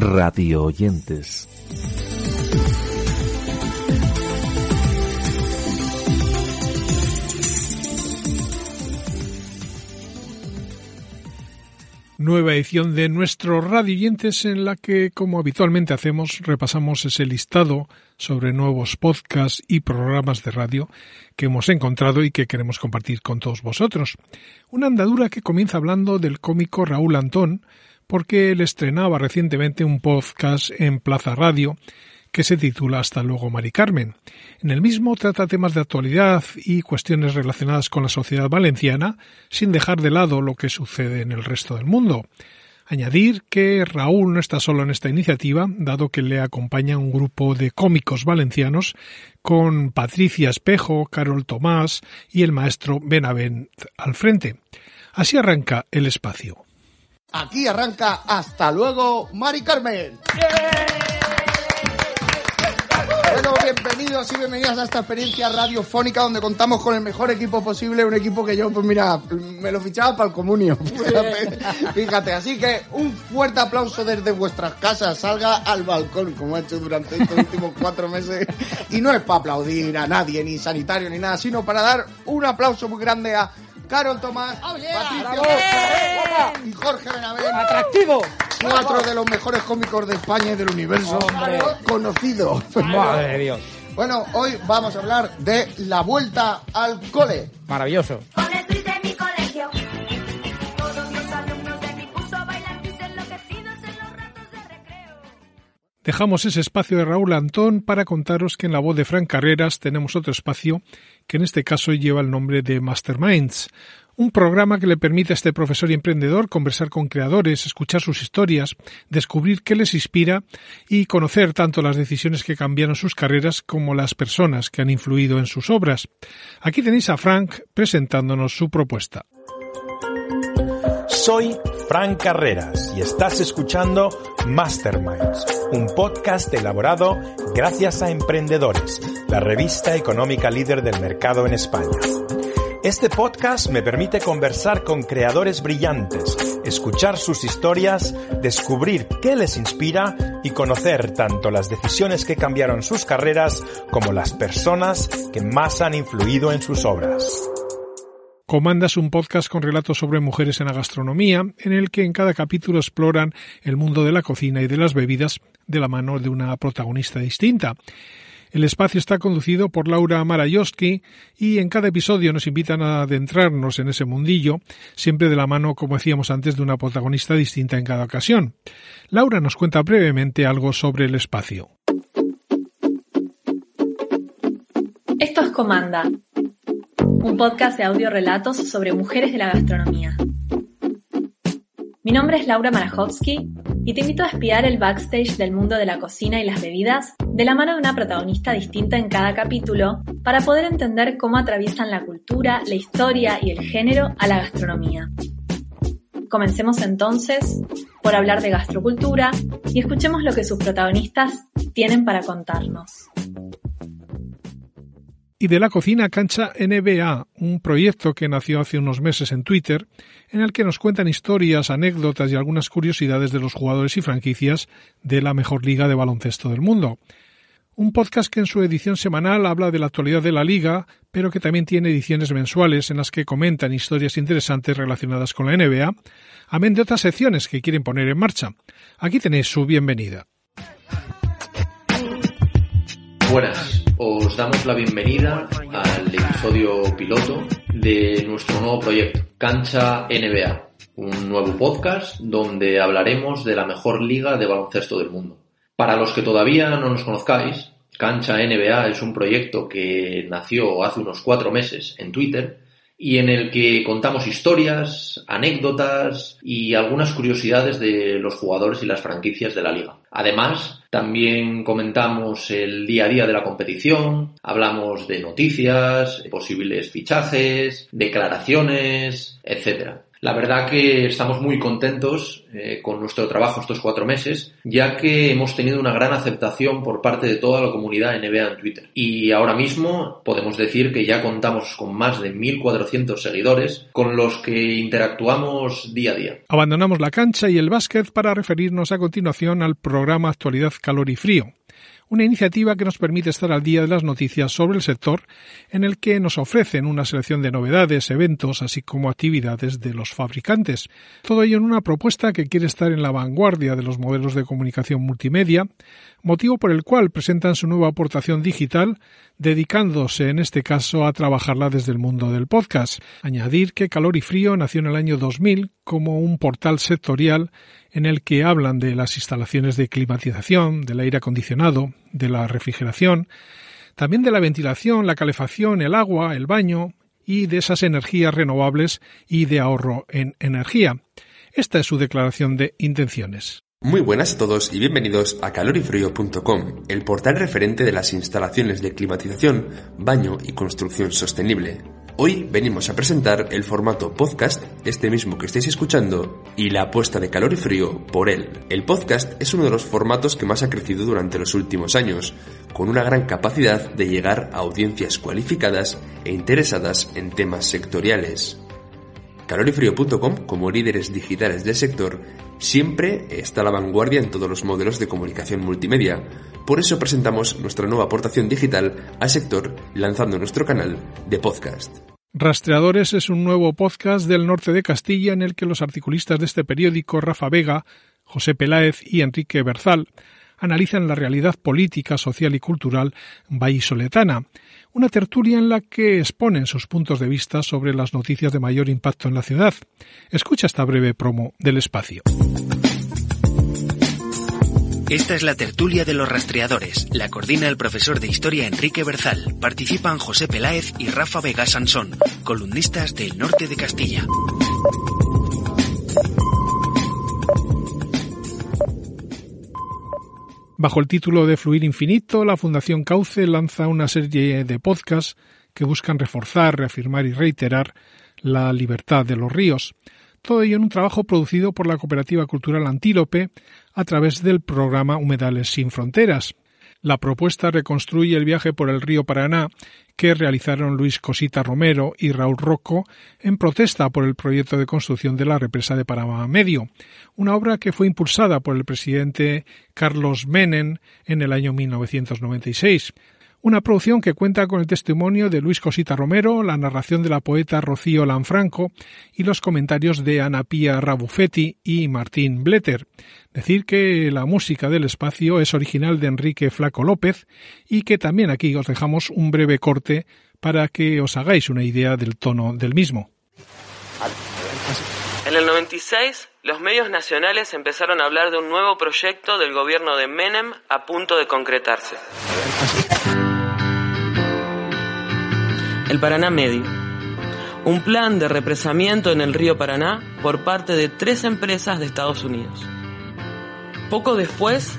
radio oyentes. nueva edición de nuestro Radio Oyentes en la que, como habitualmente hacemos, repasamos ese listado sobre nuevos podcasts y programas de radio que hemos encontrado y que queremos compartir con todos vosotros. Una andadura que comienza hablando del cómico Raúl Antón, porque él estrenaba recientemente un podcast en Plaza Radio que se titula Hasta luego, Mari Carmen. En el mismo trata temas de actualidad y cuestiones relacionadas con la sociedad valenciana, sin dejar de lado lo que sucede en el resto del mundo. Añadir que Raúl no está solo en esta iniciativa, dado que le acompaña un grupo de cómicos valencianos con Patricia Espejo, Carol Tomás y el maestro Benavent al frente. Así arranca el espacio. Aquí arranca Hasta luego, Mari Carmen. Bueno, bienvenidos y bienvenidas a esta experiencia radiofónica donde contamos con el mejor equipo posible, un equipo que yo, pues mira, me lo fichaba para el comunio. Fíjate, así que un fuerte aplauso desde vuestras casas, salga al balcón, como ha hecho durante estos últimos cuatro meses. Y no es para aplaudir a nadie, ni sanitario, ni nada, sino para dar un aplauso muy grande a Carol Tomás, Patricio y Jorge Benavent. ¡Atractivo! Cuatro de los mejores cómicos de España y del universo conocidos. Madre de Dios. Bueno, hoy vamos a hablar de la vuelta al cole. Maravilloso. Con el tweet de mi colegio. Todos los alumnos de mi curso bailan bis enloquecidos en los ratos de recreo. Dejamos ese espacio de Raúl Antón para contaros que en la voz de Fran Carreras tenemos otro espacio que en este caso lleva el nombre de Masterminds, un programa que le permite a este profesor y emprendedor conversar con creadores, escuchar sus historias, descubrir qué les inspira y conocer tanto las decisiones que cambiaron sus carreras como las personas que han influido en sus obras. Aquí tenéis a Frank presentándonos su propuesta. Soy Frank Carreras y estás escuchando Masterminds, un podcast elaborado gracias a Emprendedores, la revista económica líder del mercado en España. Este podcast me permite conversar con creadores brillantes, escuchar sus historias, descubrir qué les inspira y conocer tanto las decisiones que cambiaron sus carreras como las personas que más han influido en sus obras. Comandas un podcast con relatos sobre mujeres en la gastronomía, en el que en cada capítulo exploran el mundo de la cocina y de las bebidas de la mano de una protagonista distinta. El espacio está conducido por Laura Marayosky y en cada episodio nos invitan a adentrarnos en ese mundillo, siempre de la mano, como decíamos antes, de una protagonista distinta en cada ocasión. Laura nos cuenta brevemente algo sobre el espacio. Esto es Comanda, un podcast de audio relatos sobre mujeres de la gastronomía. Mi nombre es Laura Marajowski y te invito a espiar el backstage del mundo de la cocina y las bebidas de la mano de una protagonista distinta en cada capítulo para poder entender cómo atraviesan la cultura, la historia y el género a la gastronomía. Comencemos entonces por hablar de gastrocultura y escuchemos lo que sus protagonistas tienen para contarnos y de la cocina cancha NBA, un proyecto que nació hace unos meses en Twitter, en el que nos cuentan historias, anécdotas y algunas curiosidades de los jugadores y franquicias de la mejor liga de baloncesto del mundo. Un podcast que en su edición semanal habla de la actualidad de la liga, pero que también tiene ediciones mensuales en las que comentan historias interesantes relacionadas con la NBA, amén de otras secciones que quieren poner en marcha. Aquí tenéis su bienvenida. Buenas, os damos la bienvenida al episodio piloto de nuestro nuevo proyecto, Cancha NBA, un nuevo podcast donde hablaremos de la mejor liga de baloncesto del mundo. Para los que todavía no nos conozcáis, Cancha NBA es un proyecto que nació hace unos cuatro meses en Twitter y en el que contamos historias, anécdotas y algunas curiosidades de los jugadores y las franquicias de la liga. Además, también comentamos el día a día de la competición, hablamos de noticias, posibles fichajes, declaraciones, etc. La verdad que estamos muy contentos eh, con nuestro trabajo estos cuatro meses, ya que hemos tenido una gran aceptación por parte de toda la comunidad NBA en Twitter. Y ahora mismo podemos decir que ya contamos con más de 1.400 seguidores con los que interactuamos día a día. Abandonamos la cancha y el básquet para referirnos a continuación al programa Actualidad Calor y Frío, una iniciativa que nos permite estar al día de las noticias sobre el sector, en el que nos ofrecen una selección de novedades, eventos, así como actividades de los fabricantes. Todo ello en una propuesta que quiere estar en la vanguardia de los modelos de comunicación multimedia, motivo por el cual presentan su nueva aportación digital, dedicándose en este caso a trabajarla desde el mundo del podcast. Añadir que Calor y Frío nació en el año 2000 como un portal sectorial en el que hablan de las instalaciones de climatización, del aire acondicionado, de la refrigeración, también de la ventilación, la calefacción, el agua, el baño y de esas energías renovables y de ahorro en energía. Esta es su declaración de intenciones. Muy buenas a todos y bienvenidos a calorifrío.com, el portal referente de las instalaciones de climatización, baño y construcción sostenible. Hoy venimos a presentar el formato podcast, este mismo que estáis escuchando, y la apuesta de calor y frío por él. El podcast es uno de los formatos que más ha crecido durante los últimos años, con una gran capacidad de llegar a audiencias cualificadas e interesadas en temas sectoriales. Calorifrío.com, como líderes digitales del sector, siempre está a la vanguardia en todos los modelos de comunicación multimedia. Por eso presentamos nuestra nueva aportación digital al sector lanzando nuestro canal de podcast. Rastreadores es un nuevo podcast del norte de Castilla en el que los articulistas de este periódico, Rafa Vega, José Peláez y Enrique Berzal, analizan la realidad política, social y cultural vallisoletana, una tertulia en la que exponen sus puntos de vista sobre las noticias de mayor impacto en la ciudad. Escucha esta breve promo del espacio. Esta es la tertulia de los rastreadores. La coordina el profesor de historia Enrique Berzal. Participan José Peláez y Rafa Vega Sansón, columnistas del norte de Castilla. Bajo el título de Fluir Infinito, la Fundación Cauce lanza una serie de podcasts que buscan reforzar, reafirmar y reiterar la libertad de los ríos. Todo ello en un trabajo producido por la Cooperativa Cultural Antílope a través del programa Humedales sin Fronteras. La propuesta reconstruye el viaje por el río Paraná que realizaron Luis Cosita Romero y Raúl Rocco en protesta por el proyecto de construcción de la represa de Panamá Medio, una obra que fue impulsada por el presidente Carlos Menem en el año 1996. Una producción que cuenta con el testimonio de Luis Cosita Romero, la narración de la poeta Rocío Lanfranco y los comentarios de Ana Pía Rabufetti y Martín Bletter. Decir que la música del espacio es original de Enrique Flaco López y que también aquí os dejamos un breve corte para que os hagáis una idea del tono del mismo. En el 96, los medios nacionales empezaron a hablar de un nuevo proyecto del gobierno de Menem a punto de concretarse. El Paraná Medio. Un plan de represamiento en el río Paraná por parte de tres empresas de Estados Unidos. Poco después,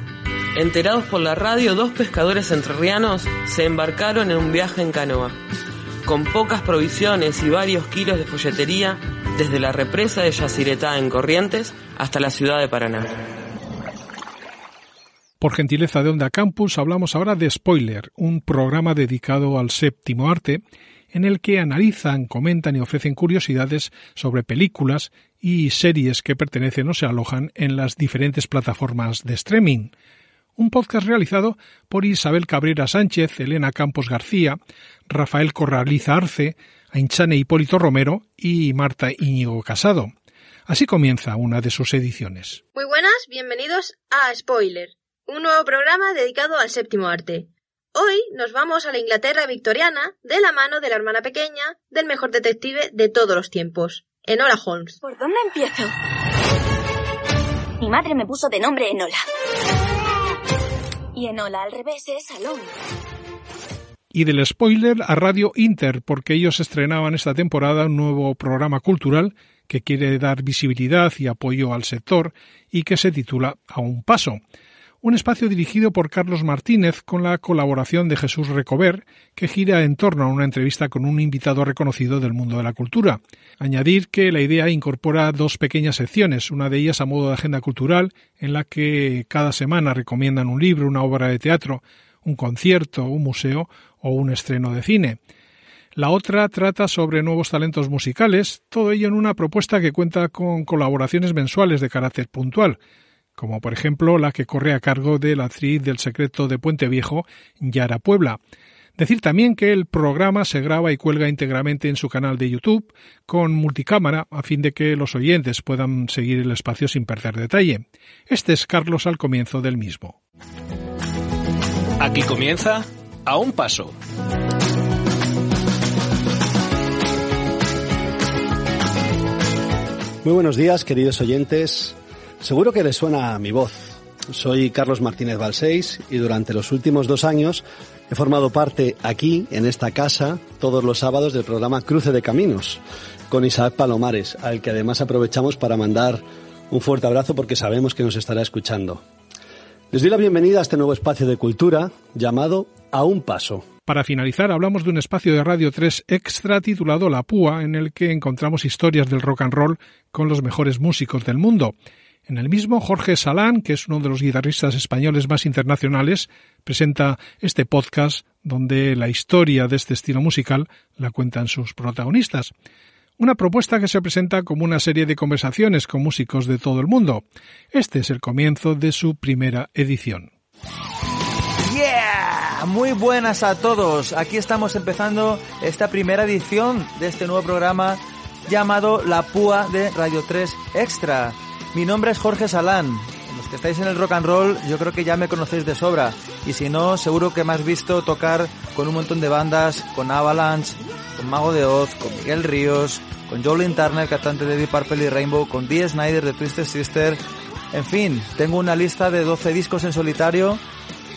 enterados por la radio, dos pescadores entrerrianos se embarcaron en un viaje en canoa, con pocas provisiones y varios kilos de folletería desde la represa de Yacyretá en Corrientes hasta la ciudad de Paraná. Por gentileza de Onda Campus hablamos ahora de Spoiler, un programa dedicado al séptimo arte en el que analizan, comentan y ofrecen curiosidades sobre películas y series que pertenecen o se alojan en las diferentes plataformas de streaming. Un podcast realizado por Isabel Cabrera Sánchez, Elena Campos García, Rafael Corraliza Arce, Ainchane Hipólito Romero y Marta Íñigo Casado. Así comienza una de sus ediciones. Muy buenas, bienvenidos a Spoiler, un nuevo programa dedicado al séptimo arte. Hoy nos vamos a la Inglaterra victoriana de la mano de la hermana pequeña del mejor detective de todos los tiempos, Enola Holmes. ¿Por dónde empiezo? Mi madre me puso de nombre Enola. Y Enola al revés es Salón. Y del spoiler a Radio Inter, porque ellos estrenaban esta temporada un nuevo programa cultural que quiere dar visibilidad y apoyo al sector y que se titula A un paso un espacio dirigido por Carlos Martínez con la colaboración de Jesús Recover, que gira en torno a una entrevista con un invitado reconocido del mundo de la cultura. Añadir que la idea incorpora dos pequeñas secciones, una de ellas a modo de agenda cultural, en la que cada semana recomiendan un libro, una obra de teatro, un concierto, un museo o un estreno de cine. La otra trata sobre nuevos talentos musicales, todo ello en una propuesta que cuenta con colaboraciones mensuales de carácter puntual, como por ejemplo la que corre a cargo de la actriz del secreto de Puente Viejo, Yara Puebla. Decir también que el programa se graba y cuelga íntegramente en su canal de YouTube con multicámara a fin de que los oyentes puedan seguir el espacio sin perder detalle. Este es Carlos al comienzo del mismo. Aquí comienza A un Paso. Muy buenos días, queridos oyentes. Seguro que les suena mi voz. Soy Carlos Martínez Balseis y durante los últimos dos años he formado parte aquí, en esta casa, todos los sábados del programa Cruce de Caminos, con Isaac Palomares, al que además aprovechamos para mandar un fuerte abrazo porque sabemos que nos estará escuchando. Les doy la bienvenida a este nuevo espacio de cultura llamado A un Paso. Para finalizar, hablamos de un espacio de Radio 3 extra titulado La Púa, en el que encontramos historias del rock and roll con los mejores músicos del mundo. En el mismo, Jorge Salán, que es uno de los guitarristas españoles más internacionales, presenta este podcast donde la historia de este estilo musical la cuentan sus protagonistas. Una propuesta que se presenta como una serie de conversaciones con músicos de todo el mundo. Este es el comienzo de su primera edición. Yeah, muy buenas a todos. Aquí estamos empezando esta primera edición de este nuevo programa llamado La Púa de Radio 3 Extra. Mi nombre es Jorge Salán. Los que estáis en el rock and roll, yo creo que ya me conocéis de sobra. Y si no, seguro que me has visto tocar con un montón de bandas, con Avalanche, con Mago de Oz, con Miguel Ríos, con Jolene Turner, cantante de Deep Purple y Rainbow, con Dee Snyder de Twisted Sister. En fin, tengo una lista de 12 discos en solitario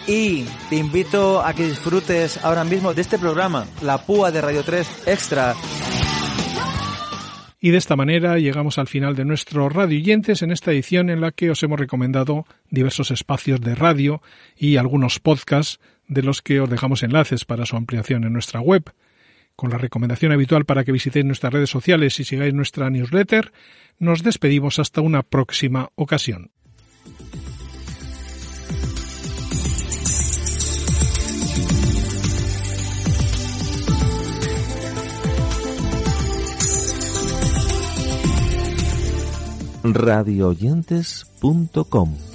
y te invito a que disfrutes ahora mismo de este programa, La Púa de Radio 3 Extra. Y de esta manera llegamos al final de nuestro Radio Oyentes en esta edición en la que os hemos recomendado diversos espacios de radio y algunos podcasts de los que os dejamos enlaces para su ampliación en nuestra web. Con la recomendación habitual para que visitéis nuestras redes sociales y sigáis nuestra newsletter, nos despedimos hasta una próxima ocasión. radioyentes.com